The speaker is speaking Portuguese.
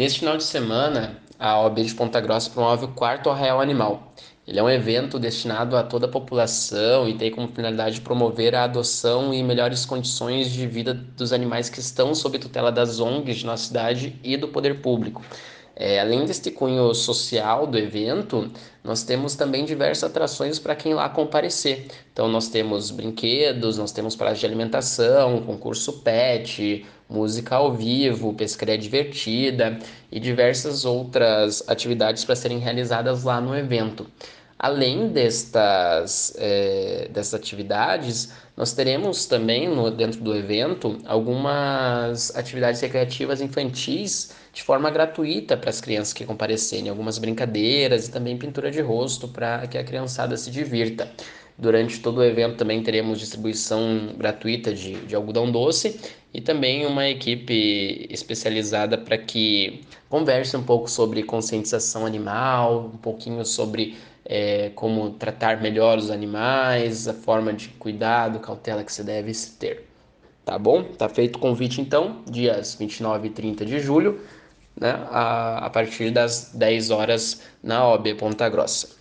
Neste final de semana, a OAB de Ponta Grossa promove o quarto Arraial Animal. Ele é um evento destinado a toda a população e tem como finalidade promover a adoção e melhores condições de vida dos animais que estão sob tutela das ONGs de nossa cidade e do poder público. É, além deste cunho social do evento, nós temos também diversas atrações para quem lá comparecer. Então, nós temos brinquedos, nós temos praça de alimentação, concurso pet, música ao vivo, pescaria divertida e diversas outras atividades para serem realizadas lá no evento. Além destas, é, dessas atividades, nós teremos também no, dentro do evento algumas atividades recreativas infantis de forma gratuita para as crianças que comparecerem, algumas brincadeiras e também pintura de rosto para que a criançada se divirta. Durante todo o evento também teremos distribuição gratuita de, de algodão doce e também uma equipe especializada para que converse um pouco sobre conscientização animal, um pouquinho sobre é, como tratar melhor os animais, a forma de cuidado, cautela que você deve ter. Tá bom? Tá feito o convite então, dias 29 e 30 de julho, né, a, a partir das 10 horas na OB Ponta Grossa.